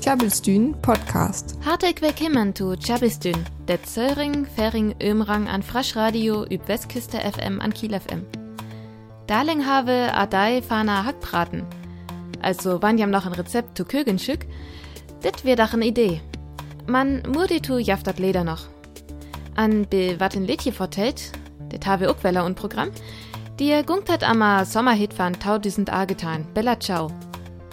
Tjabelstün Podcast. Hartelijk willkommen zu Tjabelstün, der Zöring, Fering, Ömrang an Frasch Radio üb Westküste FM an Kiel FM. Darling habe Adai Fana Hackbraten. Also wann jam noch ein Rezept zu Kögenschück, dit wär doch eine Idee. Man murdi tu jaftat Leder noch. An be wat in Liedje vertellt, det habe auch Weller und Programm, die gungt hat ama Sommerhit van 1000 A getan. Bella ciao.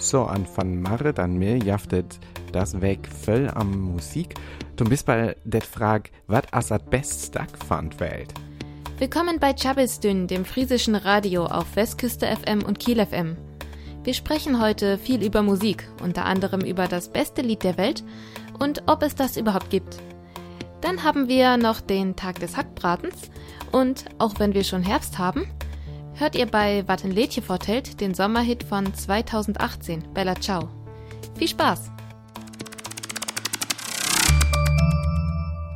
So, an von Marit an mir jaftet das weg voll am Musik. Du bist bei der Frage, was as das best Stack fand Welt? Willkommen bei Chabelsdünn, dem friesischen Radio auf Westküste FM und Kiel FM. Wir sprechen heute viel über Musik, unter anderem über das beste Lied der Welt und ob es das überhaupt gibt. Dann haben wir noch den Tag des Hackbratens und auch wenn wir schon Herbst haben, hört ihr bei Wattenletje vertellt den Sommerhit von 2018, Bella Ciao. Viel Spaß!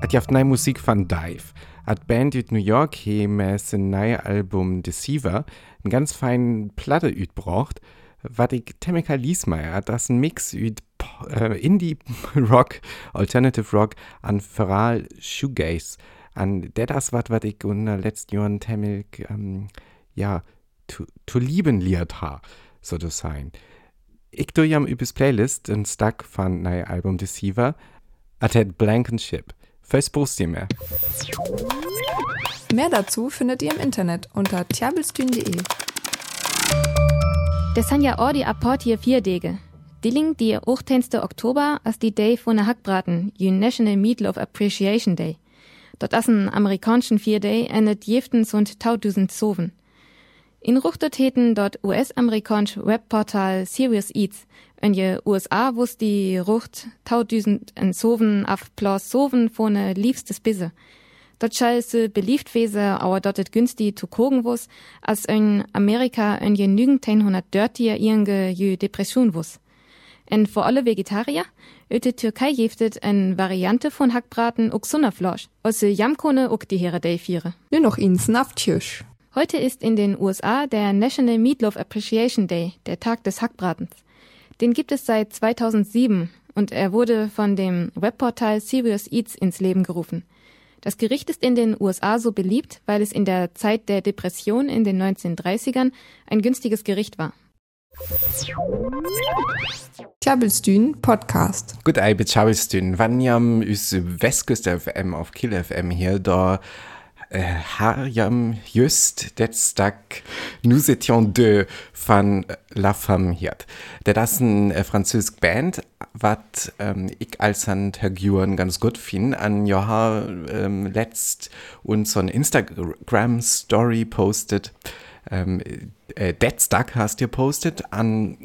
At jaft neue Musik von Dive. At Band ut New York he sein neue Album Deceiver en ganz feinen Platte üt braucht, wat ich Temeka Liesmeier, das ein Mix üt äh, Indie Rock, Alternative Rock an Feral Shoegaze. An der das wat, wat ich unter letzten Jahren Temek ähm, ja, zu, zu lieben ha, so zu sein. Ich tu jam übes Playlist en Stack von neue Album Deceiver, at het Blankenship. Fürs Post mehr. Mehr dazu findet ihr im Internet unter tjabelstün.de. Das sind ja auch die Apport hier vier Dege. Die liegt die 18. Oktober als die Day von der Hackbraten, die National Meatloaf Appreciation Day. Dort ist ein amerikanischen vier Day endet jeftens und tausend Soven. In Ruchtertäten dort US-amerikanische Webportal Serious Eats, in je USA wus die Rucht tausend en Soven auf Plus Soven von ne liebstes Bisse. Dort schall se beliebt wese, aber dort günstig zu kogen wus, als in Amerika in je nügend 130 irge je Depression wus. En vor alle Vegetarier, öte Türkei jeftet en Variante von Hackbraten uk Sunnerflosch, aus Jamkone uk die Here Day viere. Nur noch ins Naftjösch. Heute ist in den USA der National Meatloaf Appreciation Day, der Tag des Hackbratens. Den gibt es seit 2007 und er wurde von dem Webportal Serious Eats ins Leben gerufen. Das Gericht ist in den USA so beliebt, weil es in der Zeit der Depression in den 1930ern ein günstiges Gericht war. Tjabelstün Podcast. Gut, ich bin Tjabelstün. Wann jam üs Westküste FM auf Kiel FM hier, da äh, har jam just det stak Nous étions deux van La Femme hiert. Der das ein äh, französisch Band, wat ähm, ich als an Herguren ganz gut fin an Joha ähm, letzt und so ein Instagram Story postet. Ähm, äh, det stak hast ihr postet an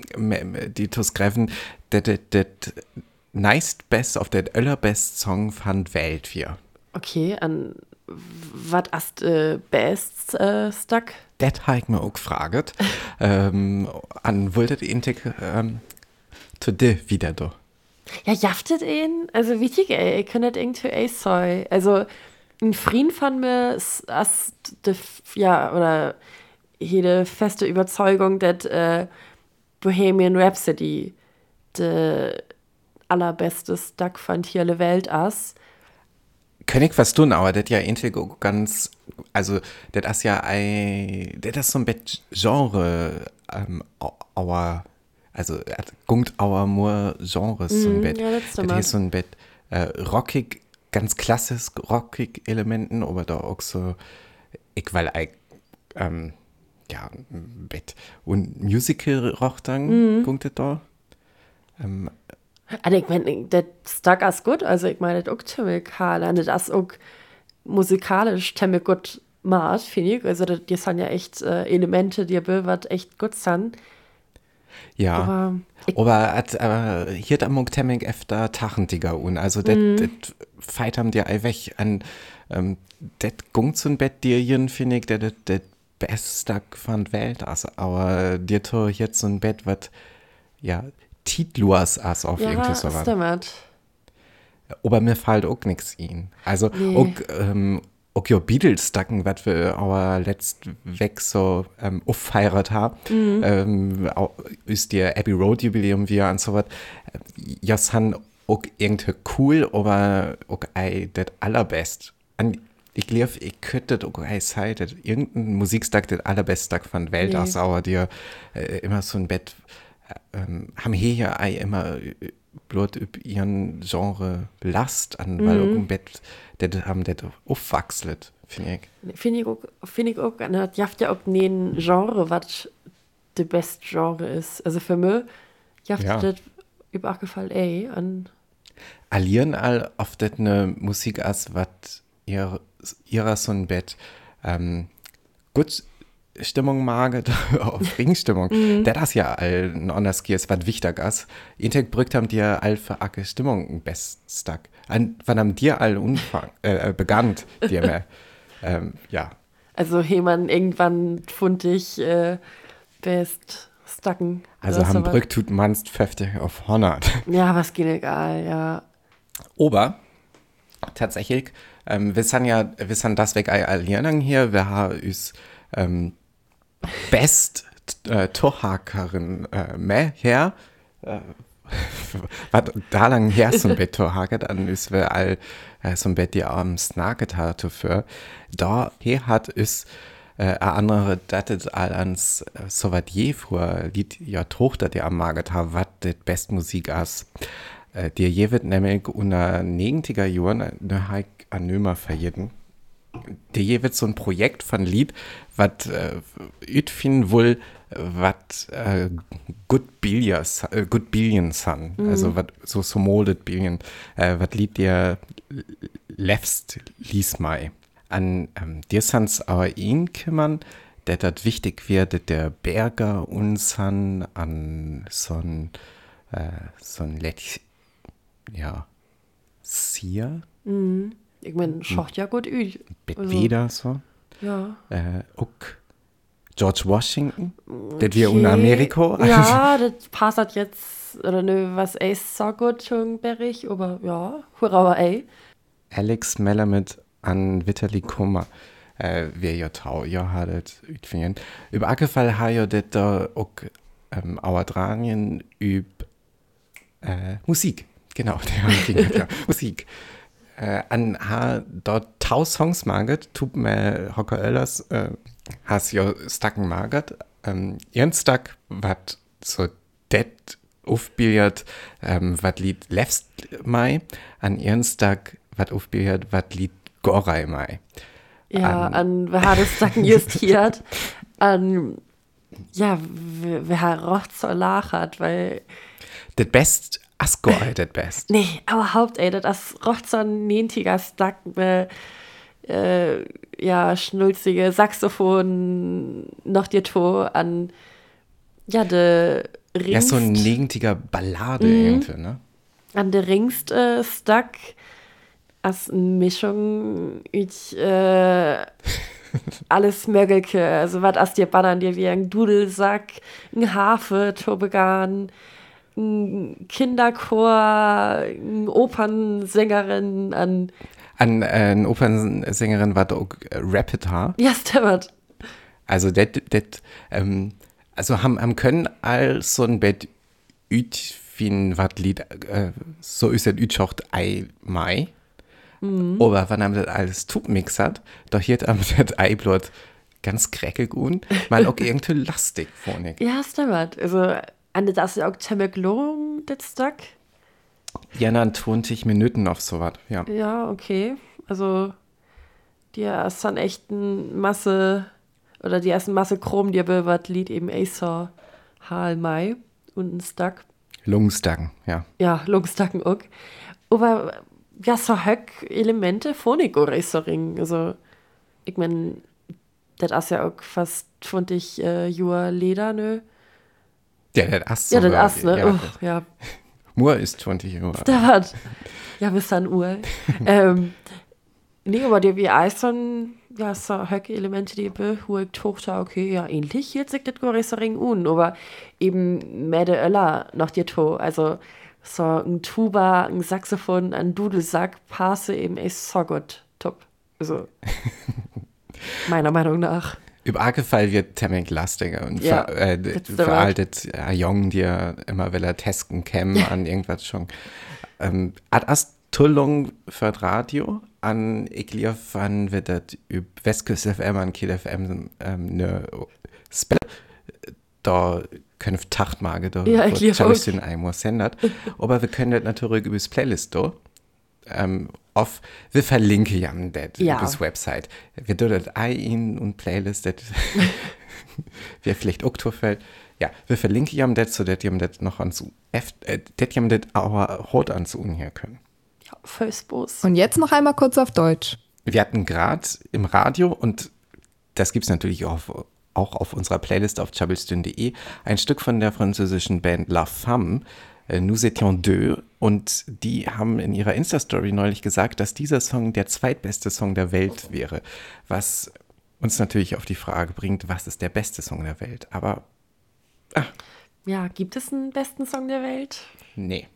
die Tusgreffen, det det det neist best auf der allerbest Song fand Welt wir. Okay, an was ist äh, best äh, stuck? Das habe ich mir auch gefragt. ähm, an wolltet ihr ähm, zu dir wieder da? Ja, jaftet ihn? Also wichtig, ey, ich kann das irgendwie ey soy. Also ein Frieden von mir ist, ja, oder jede feste Überzeugung, dass äh, Bohemian Rhapsody der allerbeste Stuck von hier Welt ist. Ich was tun, aber das ja eigentlich ganz, also das ist ja ein, das ist so ein Bett Genre, ähm, aber, also gungt aber nur Genres, so ein Mhm, Bett. ja, das ist so ein Bett, äh, rockig, ganz klassisch rockig Elementen, aber da auch so, ich weil ich, ähm, ja, ein Bett und Musical rock dann, Mhm. gungt das da. Ähm, Also ich meine, das Stuck ist gut, also ich meine, das auch ziemlich hart, und das ist auch musikalisch ziemlich gut macht, finde ich. Also das, das sind ja echt äh, Elemente, die was echt gut sind. Ja, Aber ich- aber, at, aber hier hat am Temming öfter Tachentiger un. Also det, Mhm. feit haben dir ei weg an ähm, det gungt zum Bett dir finde ich, det beste von Welt also, aber dir to jetzt so ein Bett wat ja titluas as auf ja, irgendwie so was. stimmt. Aber mir fällt auch nix ihn. Also Nee. auch ähm, auch ja Beatles-Dacken, was wir aber letzt weg so ähm, auffeiert haben, mhm. ähm, auch, ist der Abbey Road Jubiläum wieder und so was. Ja, sind auch irgendwie cool, aber auch das allerbest. Und ich glaube, ich könnte auch sagen, dass irgendein Musikstag das allerbeste Tag von Welt nee. ist, aber dir äh, immer so ein Bett ähm, haben hier ja immer äh, bloß über ihren Genre Last an, mhm. weil im Bett das haben das aufwachselt, finde ich. Finde ich auch, finde ich auch, ne, das ja auch ein Genre, was das beste Genre ist. Also für mich jaft ja. das über gefallen, ey, an. Allieren all auf das eine Musik als was ihr, ihrer so ein Bett ähm, gut Stimmung mag, auf Ringstimmung. mhm. Das ist ja all ein anders ist, was wichtig ist. Integ brückt haben dir all für acke Stimmung besttag. Wann haben dir all Unfang, äh, äh begann, dir mehr, ähm, ja. Also, jemand irgendwann fund ich äh, best stacken. Also, haben Brück tut manst 50 auf 100. Ja, was geht egal, ja. Ober, tatsächlich, ähm, wir sind ja, wir sind das weg allieren hier, wir haben uns, ähm, best äh, Torhakerin äh, mehr her. Äh, was da lang her som bet Torhaket an us wir all äh, som bet die abends naget hat für da her hat is äh, andere datet all ans äh, je vor Lied ja Tochter die am maget ha wat det best Musik as. Äh, dir je wird nämlich unter 90er Jahren ne Haik an Nömer verjeden der wird so ein Projekt von Lied, was äh, ich wohl, was äh, good billions, äh, good billions han, mhm. also was so so molded billion, äh, was Lied dir lefst lies mai. An ähm, dir sans aber ihn kümmern, der dat wichtig wird, der Berger uns han an so ein äh, so ein Let ja, Sier. Mhm. Ich meine, schaut ja gut aus. Also, wieder so. Ja. Äh, auch George Washington, okay. der wir in Amerika. Ja, das passt jetzt, oder ne, was er so gut schon berich, aber ja, hurra, ey. Alex Melamed an Vitali Kummer. Äh, wer ja tau, ja, hat es utfinden. Über Ackerfall hat ja das da auch ähm, Auerdranien über äh, Musik. Genau, der Musik äh, an ha dort tau Songs maget, tut mir Hocker Öllers, äh, has jo stacken maget, ähm, ihren Stack wat so det aufbildet, ähm, wat lied lefst mai, an ihren Stack wat aufbildet, wat lied Gorei mai. Ja, an, an wer hat es stacken justiert, an, ja, wer roch so lachert, weil das best asgearbeitet best. Nee, überhaupt, ey, das roch so ein nentiger Stack, äh, äh, ja, schnulzige Saxophon, noch dir to an, ja, de Ringst. Ja, so ein negentiger Ballade mhm. irgendwie, ne? An der Ringst äh, Stack, als Mischung, ich, äh, alles Mögelke, also was as dir bannern dir wie ein Dudelsack, ein Hafe, Tobegan, ein Kinderchor, eine Opernsängerin, an. An äh, eine Opernsängerin war auch äh, Repertoire. Ja, stimmt. Also, das, das, ähm, also haben, haben können als so ein Bett üt wie ein Lied, äh, so ist das üt auch ei mai. Mhm. Aber wenn man das alles tut mixert, doch hier am das Eiblot ganz kräckig und mal auch irgendwie lastig vorne. Ja, stimmt. Also, und das ist auch ziemlich lang, das Tag? Ja, dann 20 Minuten auf so was, ja. Ja, okay. Also, die ist dann echt eine Masse, oder die erste Masse Chrom, die wir was Lied eben Acer Hal Mai und ein Stack. Lungstacken, ja. Ja, Lungstacken auch. Aber ja, so Höck Elemente von ich oder so ring. Also, ich meine, das ist ja auch fast, fand ich, äh, Jura Leder, ne? Ja, der Ast. Ja, der Ast, ne? Ja. Oh, ja. Moor ist 20 Uhr. Der hat. Ja, bis dann Uhr. ähm, nee, aber die Eisern, ja, so höcke Elemente, die behuigt Tochter, okay, ja, ähnlich, jetzt sieht das größere un, aber eben mehr der Öller noch dir to, also so ein Tuba, ein Saxophon, ein Dudelsack, passe eben echt so gut, top. Also, meiner Meinung nach. Über Arkefall wird Temmek lastiger und Ja, ver, äh, veraltet Jong, die ja immer will er testen kämen an irgendwas schon. Ähm, ad as Tullung für das Radio an glaube, wann wird das über Westküste FM an Kiel FM ähm, ne Spell da können wir Tachtmage da Ja, ich den einmal sendet. Aber wir können das natürlich über das Playlist da ähm, auf, wir verlinken ja das Ja. Website. Wir tun das ein und Playlist, das wäre vielleicht Oktoberfeld. Ja, wir verlinken ja das, so dass ihr das noch ans F, äh, dass ihr das auch Hot ans hier können. Ja, Firstbus. Und jetzt noch einmal kurz auf Deutsch. Wir hatten gerade im Radio und das gibt es natürlich auch auf, auch auf unserer Playlist auf chabelstün.de ein Stück von der französischen Band La Femme, Nous étions deux, und die haben in ihrer Insta-Story neulich gesagt, dass dieser Song der zweitbeste Song der Welt wäre, was uns natürlich auf die Frage bringt, was ist der beste Song der Welt? Aber Ja, gibt es einen besten Song der Welt? nee,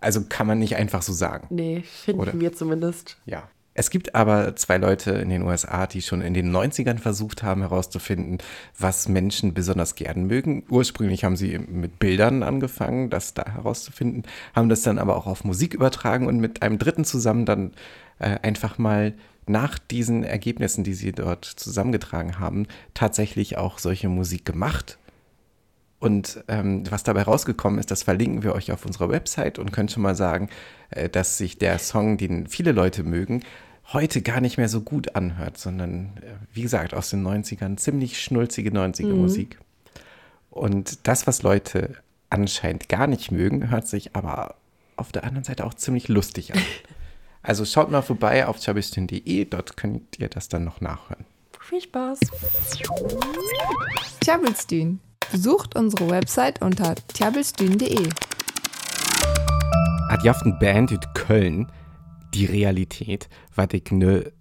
also kann man nicht einfach so sagen. Nee, finden Oder? wir zumindest. Ja. Es gibt aber zwei Leute in den USA, die schon in den 90ern versucht haben herauszufinden, was Menschen besonders gern mögen. Ursprünglich haben sie mit Bildern angefangen, das da herauszufinden, haben das dann aber auch auf Musik übertragen und mit einem Dritten zusammen dann äh, einfach mal nach diesen Ergebnissen, die sie dort zusammengetragen haben, tatsächlich auch solche Musik gemacht. Und ähm, was dabei rausgekommen ist, das verlinken wir euch auf unserer Website und können schon mal sagen, äh, dass sich der Song, den viele Leute mögen, heute gar nicht mehr so gut anhört, sondern äh, wie gesagt aus den 90ern ziemlich schnulzige 90er Musik. Und das, was Leute anscheinend gar nicht mögen, hört sich aber auf der anderen Seite auch ziemlich lustig an. Also schaut mal vorbei auf chabistin.de, dort könnt ihr das dann noch nachhören. Viel Spaß. Tjabelstün. Besucht unsere Website unter tjabelstün.de. Hat jaften Band in Köln die Realität, was ich ne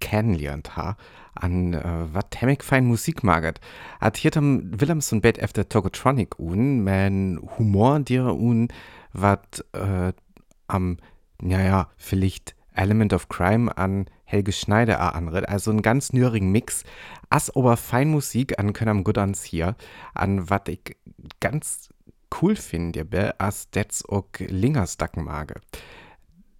kennenlernt ha, an äh, was Temmek fein Musik magert. Hat hier am Willemson Bett efter Togotronic un, mein Humor dir un, wat äh, am, naja, vielleicht Element of Crime an Helge Schneider anret, also ein ganz nürigen Mix. As ober Feinmusik an können gut ans hier, an wat ich ganz cool finde, as das auch Lingerstacken mage.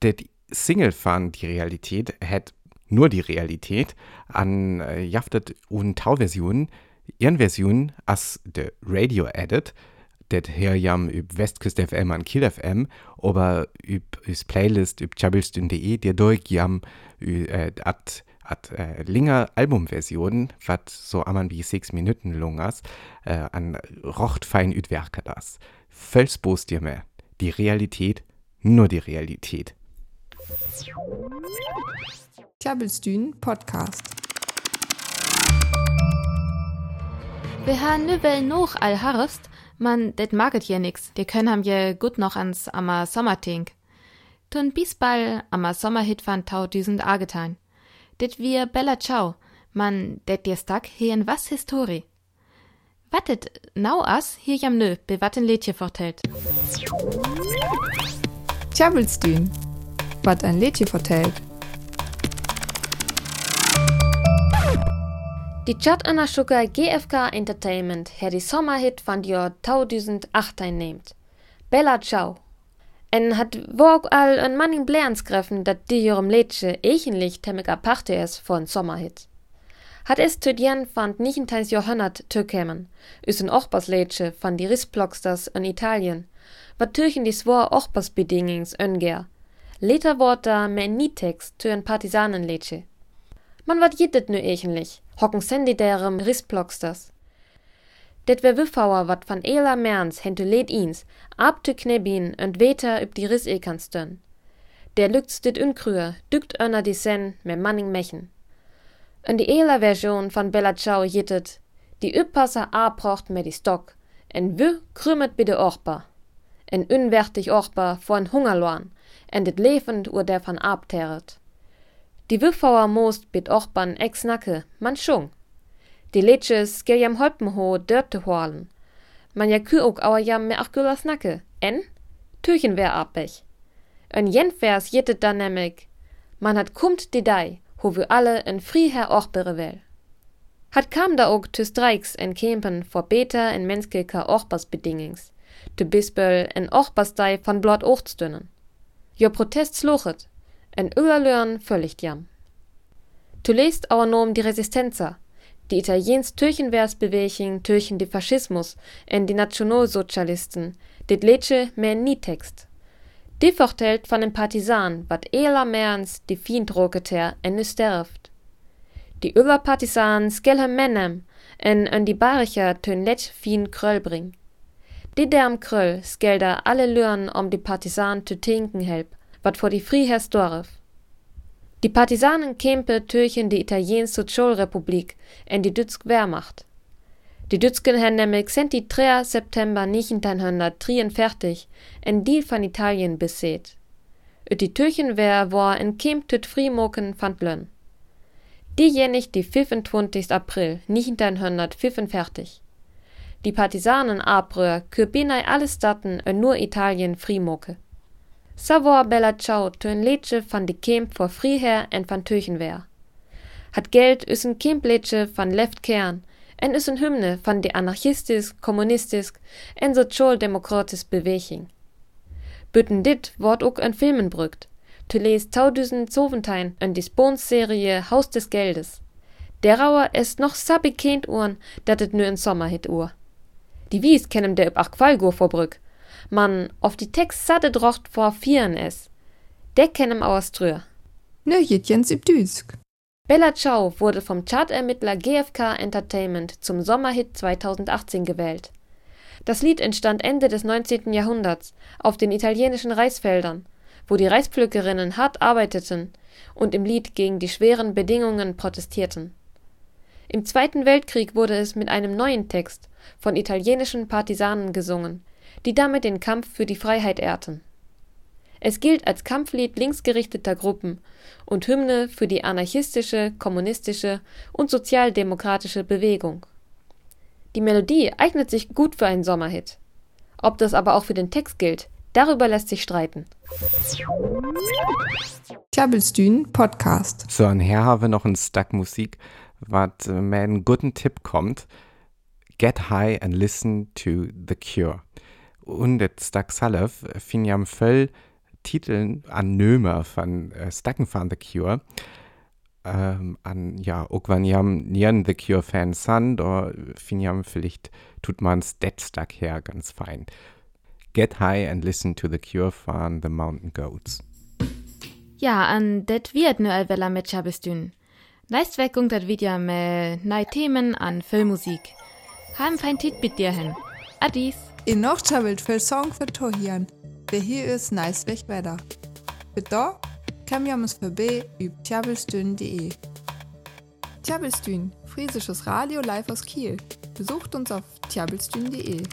Der Single Die Realität hat nur die Realität an äh, jaftet und Tauversion, ihren Version as de Radio Edit, det her jam üb Westküste FM an Kiel FM, aber üb is Playlist üb chabelstün.de, der durch jam äh, at at äh, Linger Albumversion, wat so amman wie sechs Minuten lungas, äh, an rocht fein üt Werke das. Völsbos dir mehr. Die Realität, nur die Realität. Tjabelstün Podcast. Wir haben nu wel noch all harrest, man, det maget hier nix. Die können ham je gut noch ans ammer Sommertink. Tun bisball ammer Sommerhit van tausend Agetan. Det wir Bella Ciao, man, det dir stack hier was Histori. Wattet nau as hier jam nö, be watten Lädje vertellt. Tjabelstün. Was ein Lädchen vertellt. Die Chat Anna Sugar GFK Entertainment her die Sommerhit die Jahr 2008 einnehmt. Bella Ciao. En hat wog all en manning Blärenskräften, dat die jorem Lädsche eigentlich temmig aparte is von Sommerhit. Hat es Tüdjen fand nichtentals Johannat tökämen, is en Ochbas-Lädsche van die Rissblocksters in Italien, wat türchen die swor Ochbas-Bedingings önger. Later wort da mehr Nitex tü en Partisanenlädsche. Man wat jittet nu eigentlich, hocken sendi derem Rissblocksters. Det wär Wiffauer wat van Ela Merns hentu lädt ins, ab tü Knebin und weter üb die Riss ekanstön. Der lückts dit unkrüher, dükt önner die Sen me Manning mechen. In die Ela Version von Bella Ciao jittet, die Üppasser a braucht me die Stock, en wü krümmet bitte Orpa. En unwertig Orpa von Hungerloan, en dit levend ur der van abteret. Die Wiffauer most bit Orpan ex Nacke, man schung. Die Leches gel jam Holpenho dörte hoalen. Man ja kü ook auer jam me achgülas Nacke, en? Türchen wär abech. En jen vers jittet dann nämlich, man hat kummt die dei, wo wir alle en Friher ochbere will. Hat kam da ook te strijks en kampen voor beter en menselijke ochbersbedingings, te bispel en ochberstij van blot ochtstunnen. Jo protest sluchet, en überlören völlig jam. Du lest nur um die Resistenza, die Italiens Türchenwehrsbeweging türchen die Faschismus en die Nationalsozialisten, dit letsche mehr nie Text. Die vertelt van den Partisan, wat eler merens die Fiendroketer en nu sterft. Die Überpartisan skelhem menem en en die Baricher tön let fin kröll bring. Die derm kröll skelda alle Lüren om die Partisan zu tinken help, wat vor die Friehers Dorf. Die Partisanen kämpe türchen die Italiens Sozialrepublik en die Dütsk Wehrmacht. Die Dütsken haben nämlich sent die 3. September 1943 en Deal van Italien beset. Ut die Türchenwehr war en Kemp tüt Frimoken van Blön. Diejenig die 25. April 1945. Die Partisanen abröhr kürbinai alle Statten en nur Italien Frimoke. Savor bella ciao tön Letsche van die Kemp vor Friher en van Türchenwehr. Hat Geld üssen Kemp Letsche van Left Kern, en is een hymne van de anarchistisch, kommunistisch en sociaal-democratisch beweging. Butten dit wordt ook een filmen brugt. Te lees 2017 een Disponsserie Haus des Geldes. Derauer ist noch sa bekend uhren, dat het nu een Sommerhit uhr. Die Wies kennen der üb Aqualgur vorbrück. Man auf die Text satte drocht vor vieren es. Der kennen aus Ströer. Nö, Jens üb Düsk. Bella Ciao wurde vom Chartermittler GfK Entertainment zum Sommerhit 2018 gewählt. Das Lied entstand Ende des 19. Jahrhunderts auf den italienischen Reisfeldern, wo die Reispflückerinnen hart arbeiteten und im Lied gegen die schweren Bedingungen protestierten. Im Zweiten Weltkrieg wurde es mit einem neuen Text von italienischen Partisanen gesungen, die damit den Kampf für die Freiheit ehrten. Es gilt als Kampflied linksgerichteter Gruppen und Hymne für die anarchistische, kommunistische und sozialdemokratische Bewegung. Die Melodie eignet sich gut für einen Sommerhit. Ob das aber auch für den Text gilt, darüber lässt sich streiten. Klabbelstühn Podcast. So, und hier haben wir noch ein Stack Musik, was äh, mir einen guten Tipp kommt. Get high and listen to The Cure. Und Stack Salaf fin jam voll Titeln an Nömer von äh, Stacken von The Cure. Ähm, an, ja, auch wenn jam nieren The Cure Fan sind, da fin jam vielleicht tut man's det Stack her ganz fein. Get high and listen to The Cure von The Mountain Goats. Ja, an det wird nu allvella mit Chabestün. Leistweckung dat wieder mit neue Themen an Filmmusik. Haben fein Tit mit dir hin. Adis. In noch chabelt für Song für Tohian. Der hier ist nice weg weiter. Für da kann wir uns vorbei über tjabelstün.de. Tjabelstün, friesisches Radio live aus Kiel. Besucht uns auf tjabelstün.de.